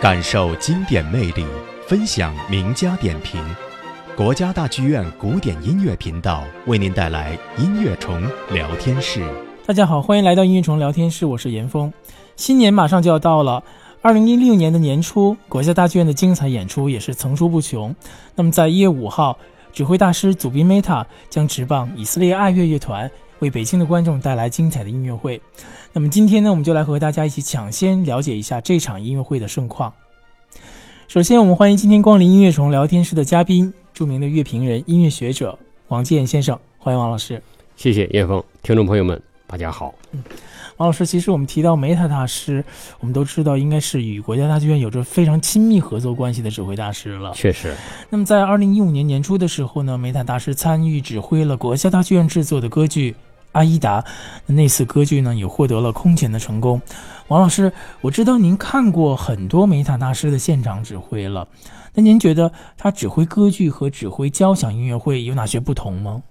感受经典魅力，分享名家点评。国家大剧院古典音乐频道为您带来音乐虫聊天室。大家好，欢迎来到音乐虫聊天室，我是严峰。新年马上就要到了，二零一六年的年初，国家大剧院的精彩演出也是层出不穷。那么在一月五号，指挥大师祖宾梅塔将执棒以色列爱乐乐团，为北京的观众带来精彩的音乐会。那么今天呢，我们就来和大家一起抢先了解一下这场音乐会的盛况。首先，我们欢迎今天光临音乐虫聊天室的嘉宾，著名的乐评人、音乐学者王健先生，欢迎王老师。谢谢叶峰，听众朋友们，大家好。嗯王老师，其实我们提到梅塔大师，我们都知道应该是与国家大剧院有着非常亲密合作关系的指挥大师了。确实，那么在二零一五年年初的时候呢，梅塔大师参与指挥了国家大剧院制作的歌剧。阿依达，那次歌剧呢也获得了空前的成功。王老师，我知道您看过很多梅塔大师的现场指挥了，那您觉得他指挥歌剧和指挥交响音乐会有哪些不同吗？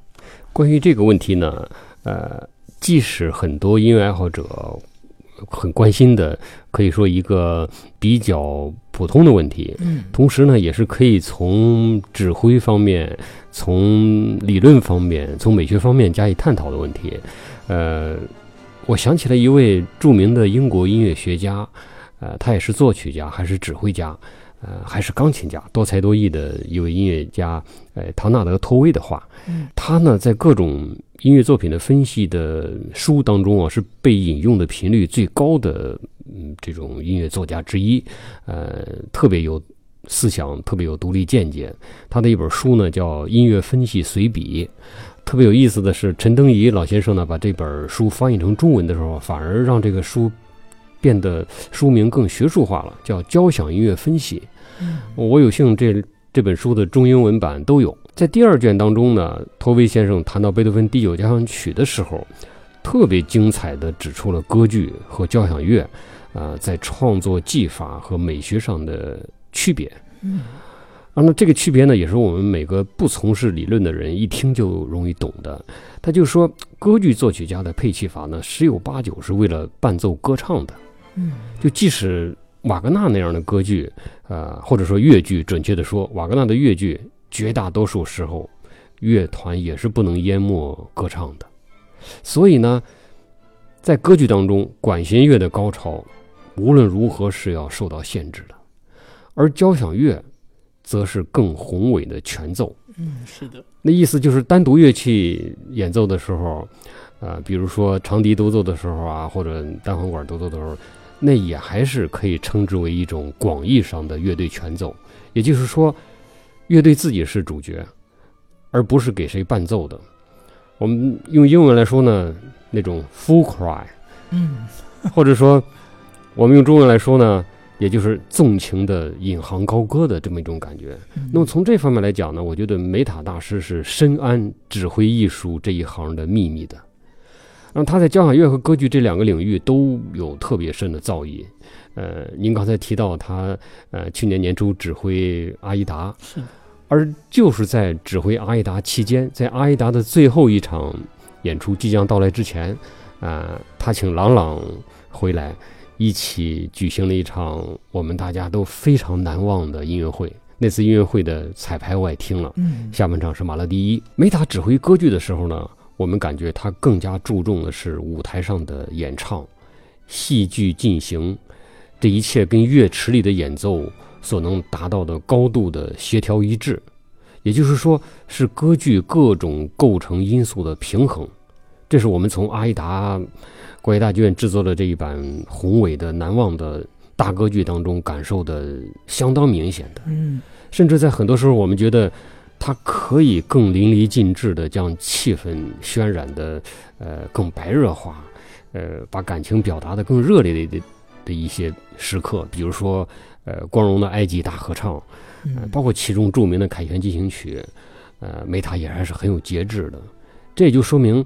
关于这个问题呢，呃，即使很多音乐爱好者很关心的，可以说一个比较普通的问题，嗯，同时呢，也是可以从指挥方面。从理论方面，从美学方面加以探讨的问题，呃，我想起了一位著名的英国音乐学家，呃，他也是作曲家，还是指挥家，呃，还是钢琴家，多才多艺的一位音乐家，呃，唐纳德·托威的话，他呢在各种音乐作品的分析的书当中啊，是被引用的频率最高的，嗯，这种音乐作家之一，呃，特别有。思想特别有独立见解，他的一本书呢叫《音乐分析随笔》。特别有意思的是，陈登仪老先生呢把这本书翻译成中文的时候，反而让这个书变得书名更学术化了，叫《交响音乐分析》。我有幸这这本书的中英文版都有。在第二卷当中呢，托威先生谈到贝多芬第九交响曲的时候，特别精彩地指出了歌剧和交响乐啊在创作技法和美学上的。区别，嗯，啊，那这个区别呢，也是我们每个不从事理论的人一听就容易懂的。他就说，歌剧作曲家的配器法呢，十有八九是为了伴奏歌唱的，嗯，就即使瓦格纳那样的歌剧，呃，或者说乐剧，准确的说，瓦格纳的乐剧，绝大多数时候，乐团也是不能淹没歌唱的。所以呢，在歌剧当中，管弦乐的高潮，无论如何是要受到限制的。而交响乐，则是更宏伟的全奏。嗯，是的。那意思就是单独乐器演奏的时候，啊，比如说长笛独奏的时候啊，或者单簧管独奏的时候，那也还是可以称之为一种广义上的乐队全奏。也就是说，乐队自己是主角，而不是给谁伴奏的。我们用英文来说呢，那种 full cry。嗯，或者说，我们用中文来说呢。也就是纵情的引吭高歌的这么一种感觉。那么从这方面来讲呢，我觉得梅塔大师是深谙指挥艺术这一行的秘密的。那么他在交响乐和歌剧这两个领域都有特别深的造诣。呃，您刚才提到他呃去年年初指挥阿依达，而就是在指挥阿依达期间，在阿依达的最后一场演出即将到来之前，啊，他请郎朗回来。一起举行了一场我们大家都非常难忘的音乐会。那次音乐会的彩排我也听了，嗯，下半场是马勒第一。梅塔指挥歌剧的时候呢，我们感觉他更加注重的是舞台上的演唱、戏剧进行，这一切跟乐池里的演奏所能达到的高度的协调一致，也就是说，是歌剧各种构成因素的平衡。这是我们从阿依达。国家大剧院制作的这一版宏伟的、难忘的大歌剧当中，感受的相当明显的。嗯，甚至在很多时候，我们觉得它可以更淋漓尽致的将气氛渲染的，呃，更白热化，呃，把感情表达的更热烈的的一些时刻，比如说，呃，光荣的埃及大合唱，包括其中著名的凯旋进行曲，呃，梅塔也还是很有节制的。这也就说明。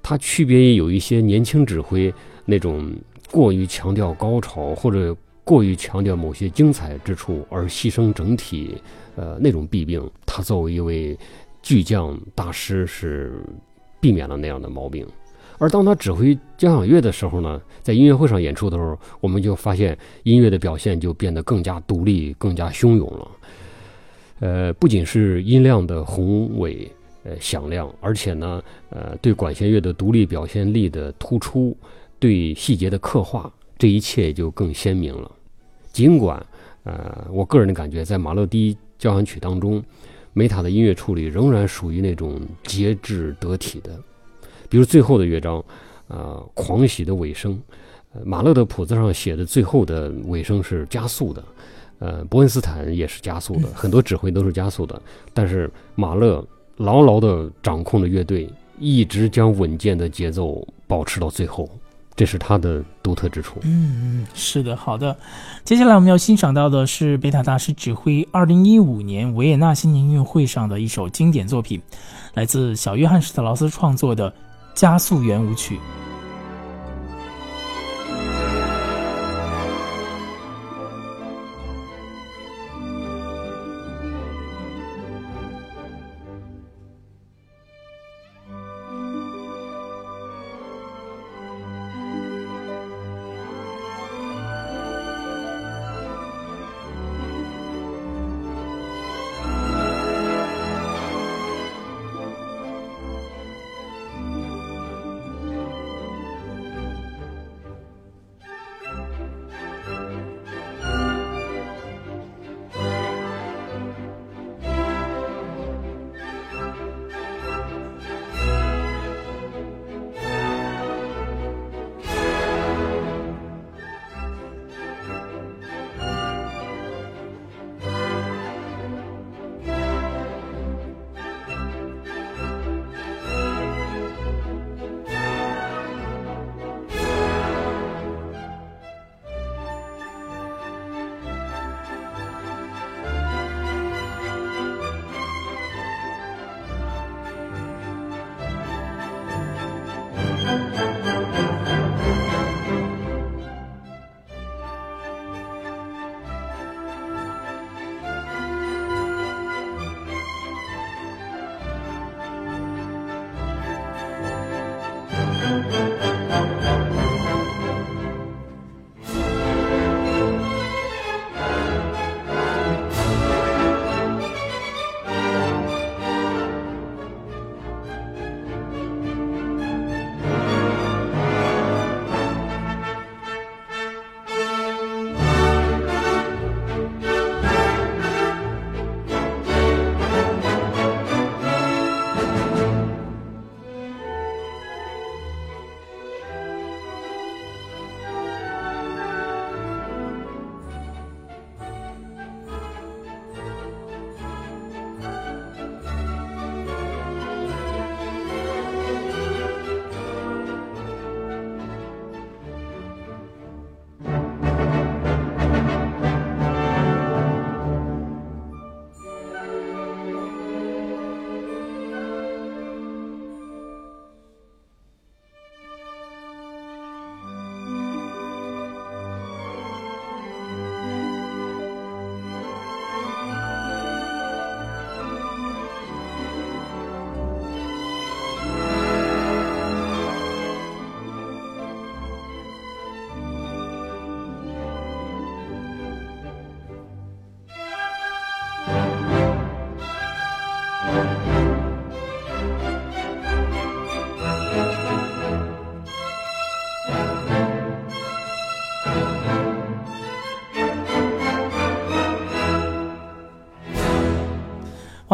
它区别于有一些年轻指挥那种过于强调高潮或者过于强调某些精彩之处而牺牲整体，呃那种弊病。他作为一位巨匠大师是避免了那样的毛病，而当他指挥交响乐的时候呢，在音乐会上演出的时候，我们就发现音乐的表现就变得更加独立、更加汹涌了。呃，不仅是音量的宏伟、呃响亮，而且呢，呃，对管弦乐的独立表现力的突出，对细节的刻画，这一切就更鲜明了。尽管，呃，我个人的感觉，在马勒第一交响曲当中，梅塔的音乐处理仍然属于那种节制得体的，比如最后的乐章，呃，狂喜的尾声，呃，马勒的谱子上写的最后的尾声是加速的。呃，伯恩斯坦也是加速的，很多指挥都是加速的，但是马勒牢牢地掌控着乐队，一直将稳健的节奏保持到最后，这是他的独特之处。嗯嗯，是的，好的。接下来我们要欣赏到的是贝塔大师指挥二零一五年维也纳新年音乐会上的一首经典作品，来自小约翰施特劳斯创作的加速圆舞曲。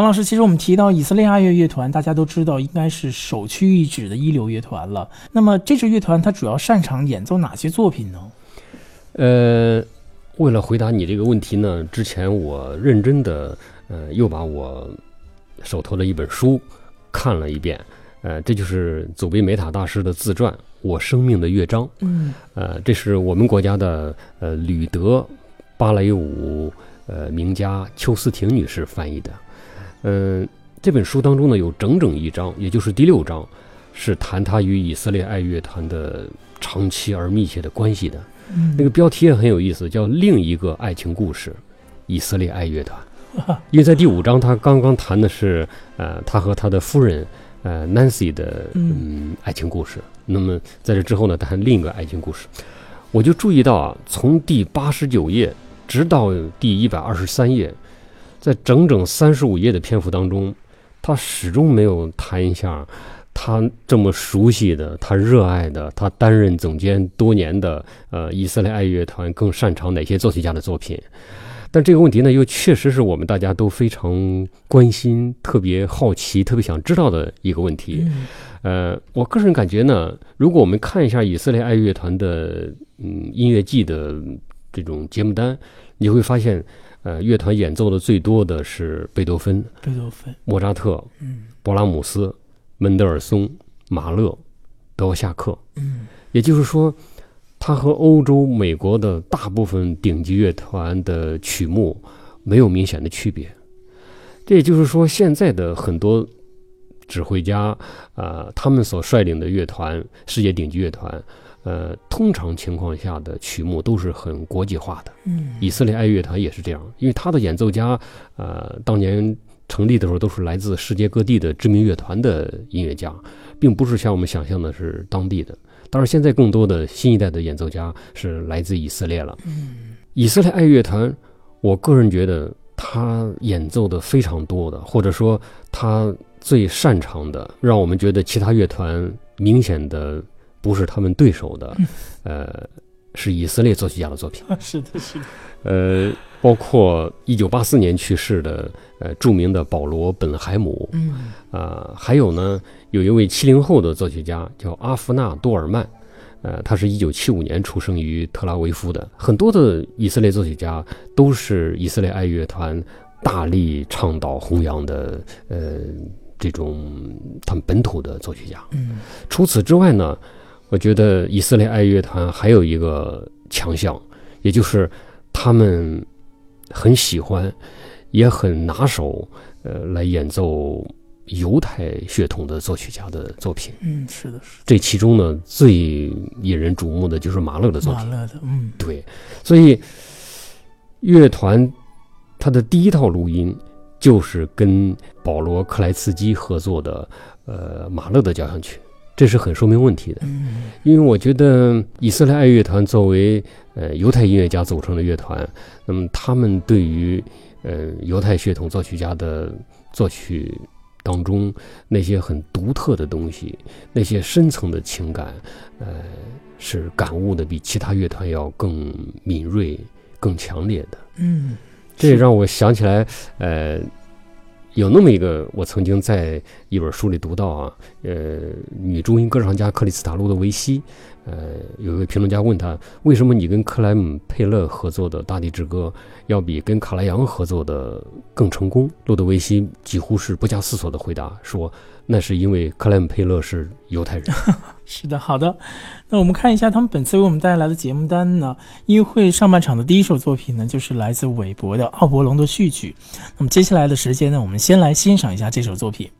王老师，其实我们提到以色列爱乐乐团，大家都知道应该是首屈一指的一流乐团了。那么这支乐团它主要擅长演奏哪些作品呢？呃，为了回答你这个问题呢，之前我认真的呃又把我手头的一本书看了一遍，呃，这就是祖贝梅塔大师的自传《我生命的乐章》。嗯，呃，这是我们国家的呃吕德芭蕾舞呃名家邱思婷女士翻译的。嗯，这本书当中呢，有整整一章，也就是第六章，是谈他与以色列爱乐团的长期而密切的关系的。嗯，那个标题也很有意思，叫《另一个爱情故事：以色列爱乐团》。因为在第五章，他刚刚谈的是呃，他和他的夫人呃 Nancy 的嗯爱情故事。那么在这之后呢，谈另一个爱情故事，我就注意到啊，从第八十九页直到第一百二十三页，在整整三十五页的篇幅当中，他始终没有谈一下他这么熟悉的、他热爱的、他担任总监多年的呃以色列爱乐团更擅长哪些作曲家的作品。但这个问题呢，又确实是我们大家都非常关心、特别好奇、特别想知道的一个问题。呃，我个人感觉呢，如果我们看一下以色列爱乐团的嗯音乐季的这种节目单，你会发现，呃，乐团演奏的最多的是贝多芬、贝多芬、莫扎特、嗯勃拉姆斯、门德尔松、马勒、德沃夏克。嗯也就是说，他和欧洲、美国的大部分顶级乐团的曲目没有明显的区别。这也就是说，现在的很多指挥家，啊，他们所率领的乐团，世界顶级乐团，呃，通常情况下的曲目都是很国际化的。嗯以色列爱乐团也是这样，因为他的演奏家，呃，当年成立的时候都是来自世界各地的知名乐团的音乐家，并不是像我们想象的是当地的。当然，现在更多的新一代的演奏家是来自以色列了。嗯以色列爱乐团，我个人觉得他演奏的非常多的，或者说他最擅长的，让我们觉得其他乐团明显的不是他们对手的，呃，是以色列作曲家的作品。是的，是的，呃，包括一九八四年去世的呃著名的保罗·本海姆嗯啊、还有呢，有一位七零后的作曲家叫阿夫纳多尔曼，呃，他是一九七五年出生于特拉维夫的。很多的以色列作曲家都是以色列爱乐团大力倡导弘扬的，呃，这种他们本土的作曲家。嗯除此之外呢，我觉得以色列爱乐团还有一个强项，也就是他们很喜欢，也很拿手，呃，来演奏犹太血统的作曲家的作品。嗯，是的，是这其中呢，最引人瞩目的就是马勒的的作品。马勒的，嗯对，所以乐团他的第一套录音就是跟保罗·克莱茨基合作的，呃，马勒的交响曲，这是很说明问题的。嗯因为我觉得以色列爱乐团作为呃犹太音乐家组成的乐团，那么他们对于呃犹太血统作曲家的作曲当中那些很独特的东西，那些深层的情感，呃，是感悟的比其他乐团要更敏锐、更强烈的。嗯，这也让我想起来，呃，有那么一个，我曾经在一本书里读到啊，呃，女中音歌唱家克里斯塔路德维希，呃，有一位评论家问他，为什么你跟克莱姆佩勒合作的《大地之歌》要比跟卡莱扬合作的更成功？路德维希几乎是不加思索的回答说，那是因为克莱姆佩勒是犹太人。是的，好的。那我们看一下他们本次为我们带来的节目单呢。音乐会上半场的第一首作品呢，就是来自韦伯的奥伯龙的序曲。那么接下来的时间呢，我们先来欣赏一下这首作品。《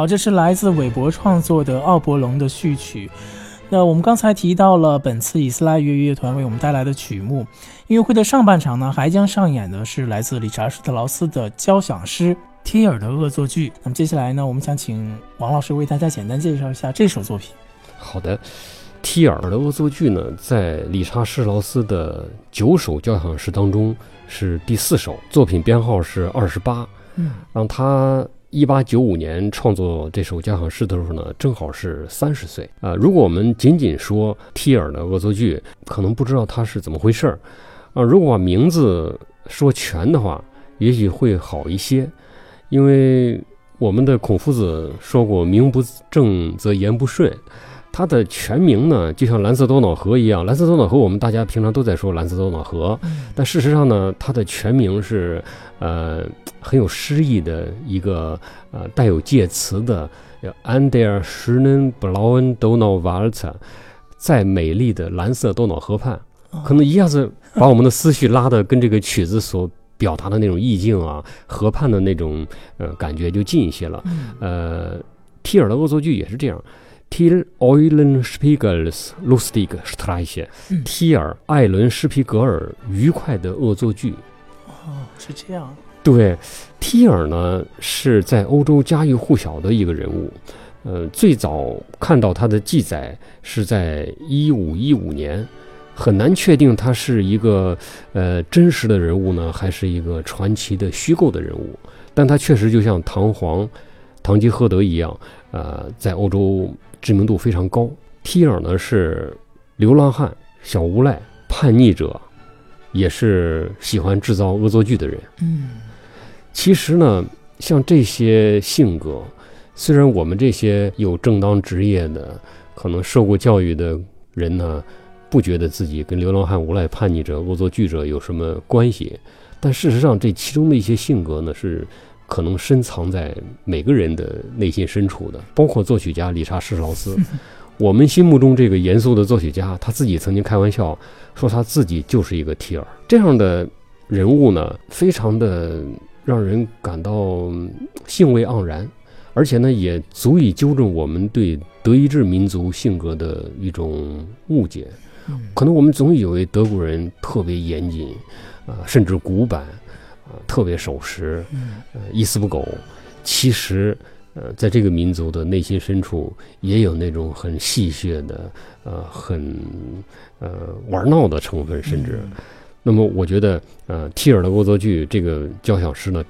好，这是来自韦伯创作的奥伯龙的序曲。那我们刚才提到了本次以斯拉乐乐团为我们带来的曲目。音乐会的上半场呢，还将上演的是来自理查施特劳斯的交响诗《贴尔的恶作剧》。那么接下来呢，我们想请王老师为大家简单介绍一下这首作品。好的，《贴尔的恶作剧》呢，在理查施特劳斯的九首交响诗当中是第四首，作品编号是二十八。嗯，让他。一八九五年创作这首交响诗的时候呢，正好是三十岁啊。如果我们仅仅说提尔的恶作剧，可能不知道他是怎么回事儿啊。如果把名字说全的话，也许会好一些，因为我们的孔夫子说过“名不正则言不顺”。他的全名呢，就像蓝色多瑙河一样，蓝色多瑙河我们大家平常都在说蓝色多瑙河，但事实上呢，它的全名是，呃，很有诗意的一个呃带有介词的，an der schönen blauen Donauwalze，在美丽的蓝色多瑙河畔，可能一下子把我们的思绪拉的跟这个曲子所表达的那种意境啊，河畔的那种呃感觉就近一些了。呃，提尔的恶作剧也是这样。Til Eulenspiegels lustig Streiche，提尔艾伦施皮格尔愉快的恶作剧。哦，是这样。对，提尔呢是在欧洲家喻户晓的一个人物。呃，最早看到他的记载是在一五一五年，很难确定他是一个呃真实的人物呢，还是一个传奇的虚构的人物。但他确实就像唐璜、堂吉诃德一样，呃，在欧洲。知名度非常高。提尔呢是流浪汉、小无赖、叛逆者，也是喜欢制造恶作剧的人。嗯，其实呢，像这些性格，虽然我们这些有正当职业的、可能受过教育的人呢，不觉得自己跟流浪汉、无赖、叛逆者、恶作剧者有什么关系，但事实上，这其中的一些性格呢是。可能深藏在每个人的内心深处的，包括作曲家理查施劳斯。我们心目中这个严肃的作曲家，他自己曾经开玩笑说，他自己就是一个提尔。这样的人物呢，非常的让人感到兴味盎然，而且呢，也足以纠正我们对德意志民族性格的一种误解。可能我们总以为德国人特别严谨，啊，甚至古板。特别守时，呃，一丝不苟。其实，呃，在这个民族的内心深处，也有那种很戏谑的，呃，很呃玩闹的成分。甚至，那么，我觉得，呃，提尔的恶作剧这个交响诗呢，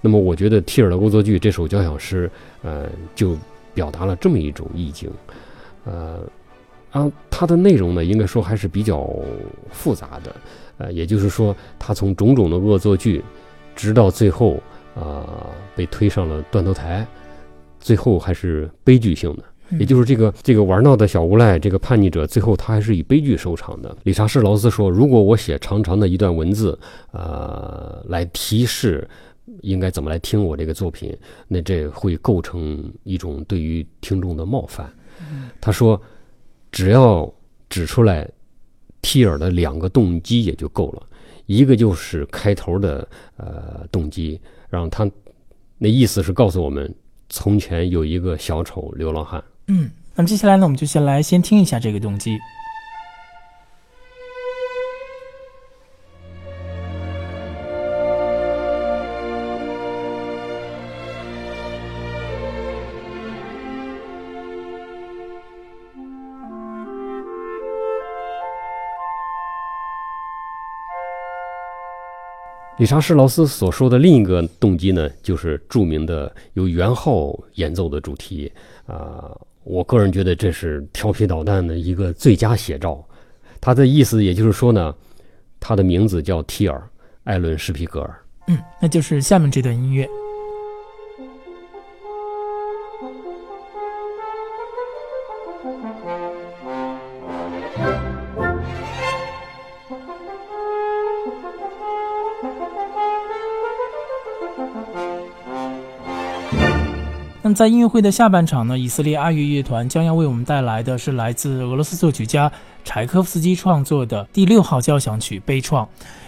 那么，我觉得提尔的恶作剧这首交响诗，呃，就表达了这么一种意境，呃，啊，它的内容呢，应该说还是比较复杂的。呃，也就是说，他从种种的恶作剧，直到最后啊被推上了断头台，最后还是悲剧性的。也就是这个这个玩闹的小无赖，这个叛逆者，最后他还是以悲剧收场的。理查士劳斯说：“如果我写长长的一段文字，呃，来提示应该怎么来听我这个作品，那这会构成一种对于听众的冒犯。”他说：“只要指出来。”提尔的两个动机也就够了，一个就是开头的呃动机，让他那意思是告诉我们，从前有一个小丑流浪汉。嗯，那么接下来呢，我们就先来先听一下这个动机。理查施劳斯所说的另一个动机呢，就是著名的由元昊演奏的主题啊。我个人觉得这是调皮捣蛋的一个最佳写照。他的意思也就是说呢，他的名字叫提尔·艾伦·施皮格尔。嗯，那就是下面这段音乐。那么在音乐会的下半场呢，以色列阿乐乐团将要为我们带来的是来自俄罗斯作曲家柴科夫斯基创作的第六号交响曲《悲怆》，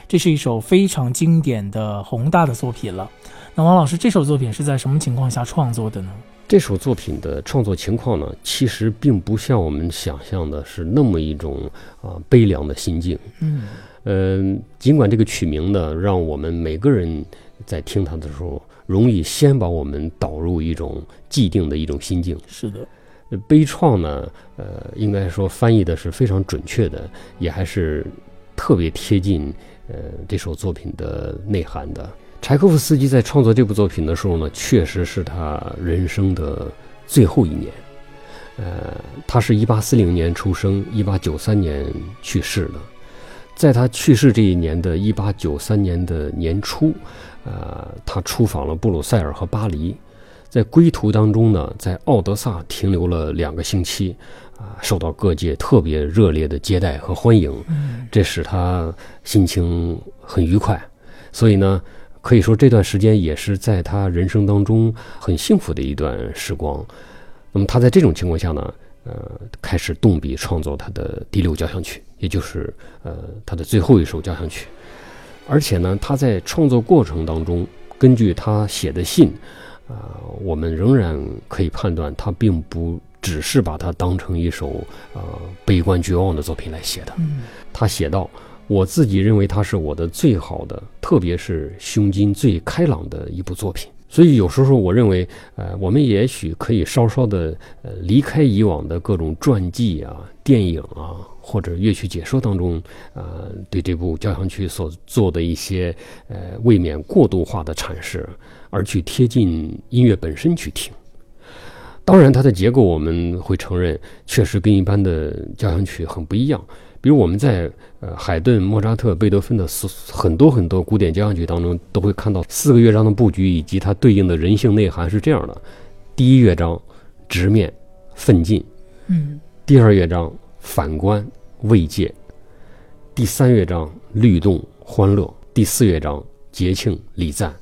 这是一首非常经典的宏大的作品了。那王老师，这首作品是在什么情况下创作的呢？这首作品的创作情况呢，其实并不像我们想象的是那么一种啊悲凉的心境。嗯嗯，尽管这个曲名呢，让我们每个人在听它的时候，容易先把我们导入一种既定的一种心境。是的，呃悲怆呢，呃，应该说翻译的是非常准确的，也还是特别贴近呃这首作品的内涵的。柴可夫斯基在创作这部作品的时候呢，确实是他人生的最后一年。呃，他是一八四零年出生，一八九三年去世的。在他去世这一年的一八九三年的年初，呃，他出访了布鲁塞尔和巴黎，在归途当中呢，在奥德萨停留了两个星期，啊、受到各界特别热烈的接待和欢迎，这使他心情很愉快，所以呢，可以说这段时间也是在他人生当中很幸福的一段时光。那么他在这种情况下呢，呃，开始动笔创作他的第六交响曲，也就是呃他的最后一首交响曲。而且呢，他在创作过程当中，根据他写的信，啊、我们仍然可以判断，他并不只是把它当成一首呃悲观绝望的作品来写的。嗯他写道：“我自己认为它是我的最好的，特别是胸襟最开朗的一部作品。所以有时候我认为，呃，我们也许可以稍稍的呃离开以往的各种传记啊、电影啊或者乐曲解说当中，呃，对这部交响曲所做的一些呃未免过度化的阐释，而去贴近音乐本身去听。”当然，它的结构我们会承认，确实跟一般的交响曲很不一样。比如我们在呃海顿、莫扎特、贝多芬的所很多很多古典交响曲当中，都会看到四个乐章的布局以及它对应的人性内涵是这样的：第一乐章直面奋进，嗯第二乐章反观慰藉，第三乐章律动欢乐，第四乐章节庆礼赞。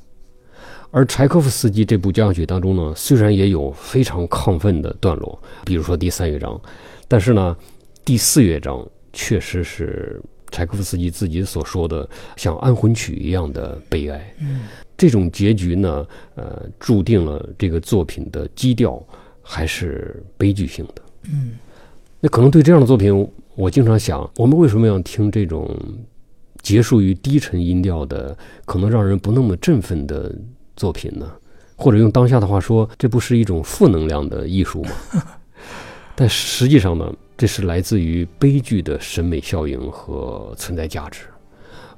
而柴可夫斯基这部交响曲当中呢，虽然也有非常亢奋的段落，比如说第三乐章，但是呢，第四乐章确实是柴可夫斯基自己所说的像安魂曲一样的悲哀。嗯这种结局呢，呃，注定了这个作品的基调还是悲剧性的。嗯那可能对这样的作品，我经常想，我们为什么要听这种结束于低沉音调的，可能让人不那么振奋的作品呢？或者用当下的话说，这不是一种负能量的艺术吗？但实际上呢，这是来自于悲剧的审美效应和存在价值。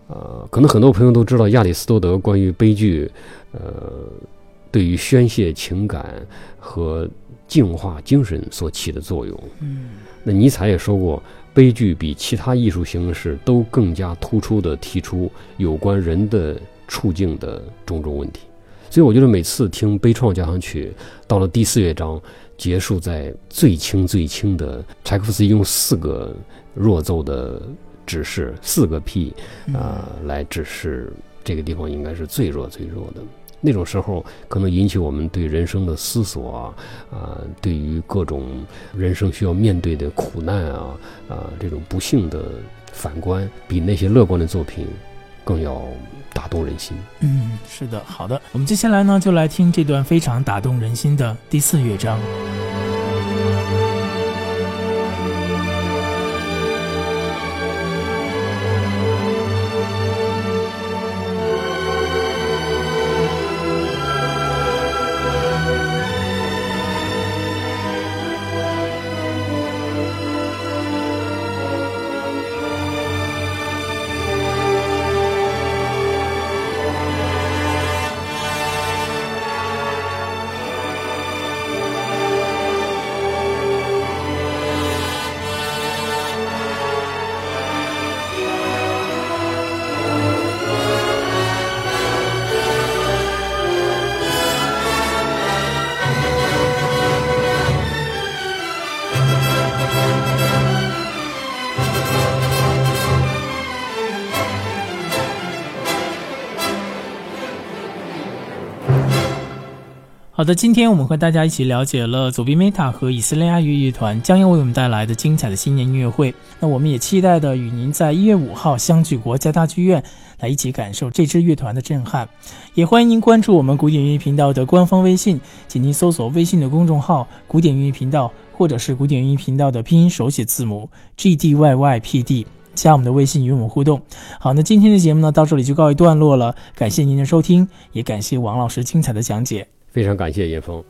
呃，可能很多朋友都知道亚里士多德关于悲剧，呃，对于宣泄情感和净化精神所起的作用。嗯那尼采也说过，悲剧比其他艺术形式都更加突出地提出有关人的处境的种种问题。所以我觉得每次听悲怆交响曲，到了第四乐章结束在最轻最轻的，柴可夫斯基用四个弱奏的指示，四个 P 啊、来指示这个地方应该是最弱最弱的。那种时候，可能引起我们对人生的思索啊，啊、对于各种人生需要面对的苦难啊，啊、这种不幸的反观，比那些乐观的作品更要打动人心。嗯，是的，好的，我们接下来呢就来听这段非常打动人心的第四乐章。《好的，今天我们和大家一起了解了左边 Meta 和以色列爱乐乐团将要为我们带来的精彩的新年音乐会。那我们也期待的与您在一月五号相聚国家大剧院，来一起感受这支乐团的震撼。也欢迎您关注我们古典音乐频道的官方微信，请您搜索微信的公众号“古典音乐频道”或者是古典音乐频道的拼音手写字母 G D Y Y P D，加我们的微信与我们互动。好，那今天的节目呢到这里就告一段落了，感谢您的收听，也感谢王老师精彩的讲解。非常感谢叶峰。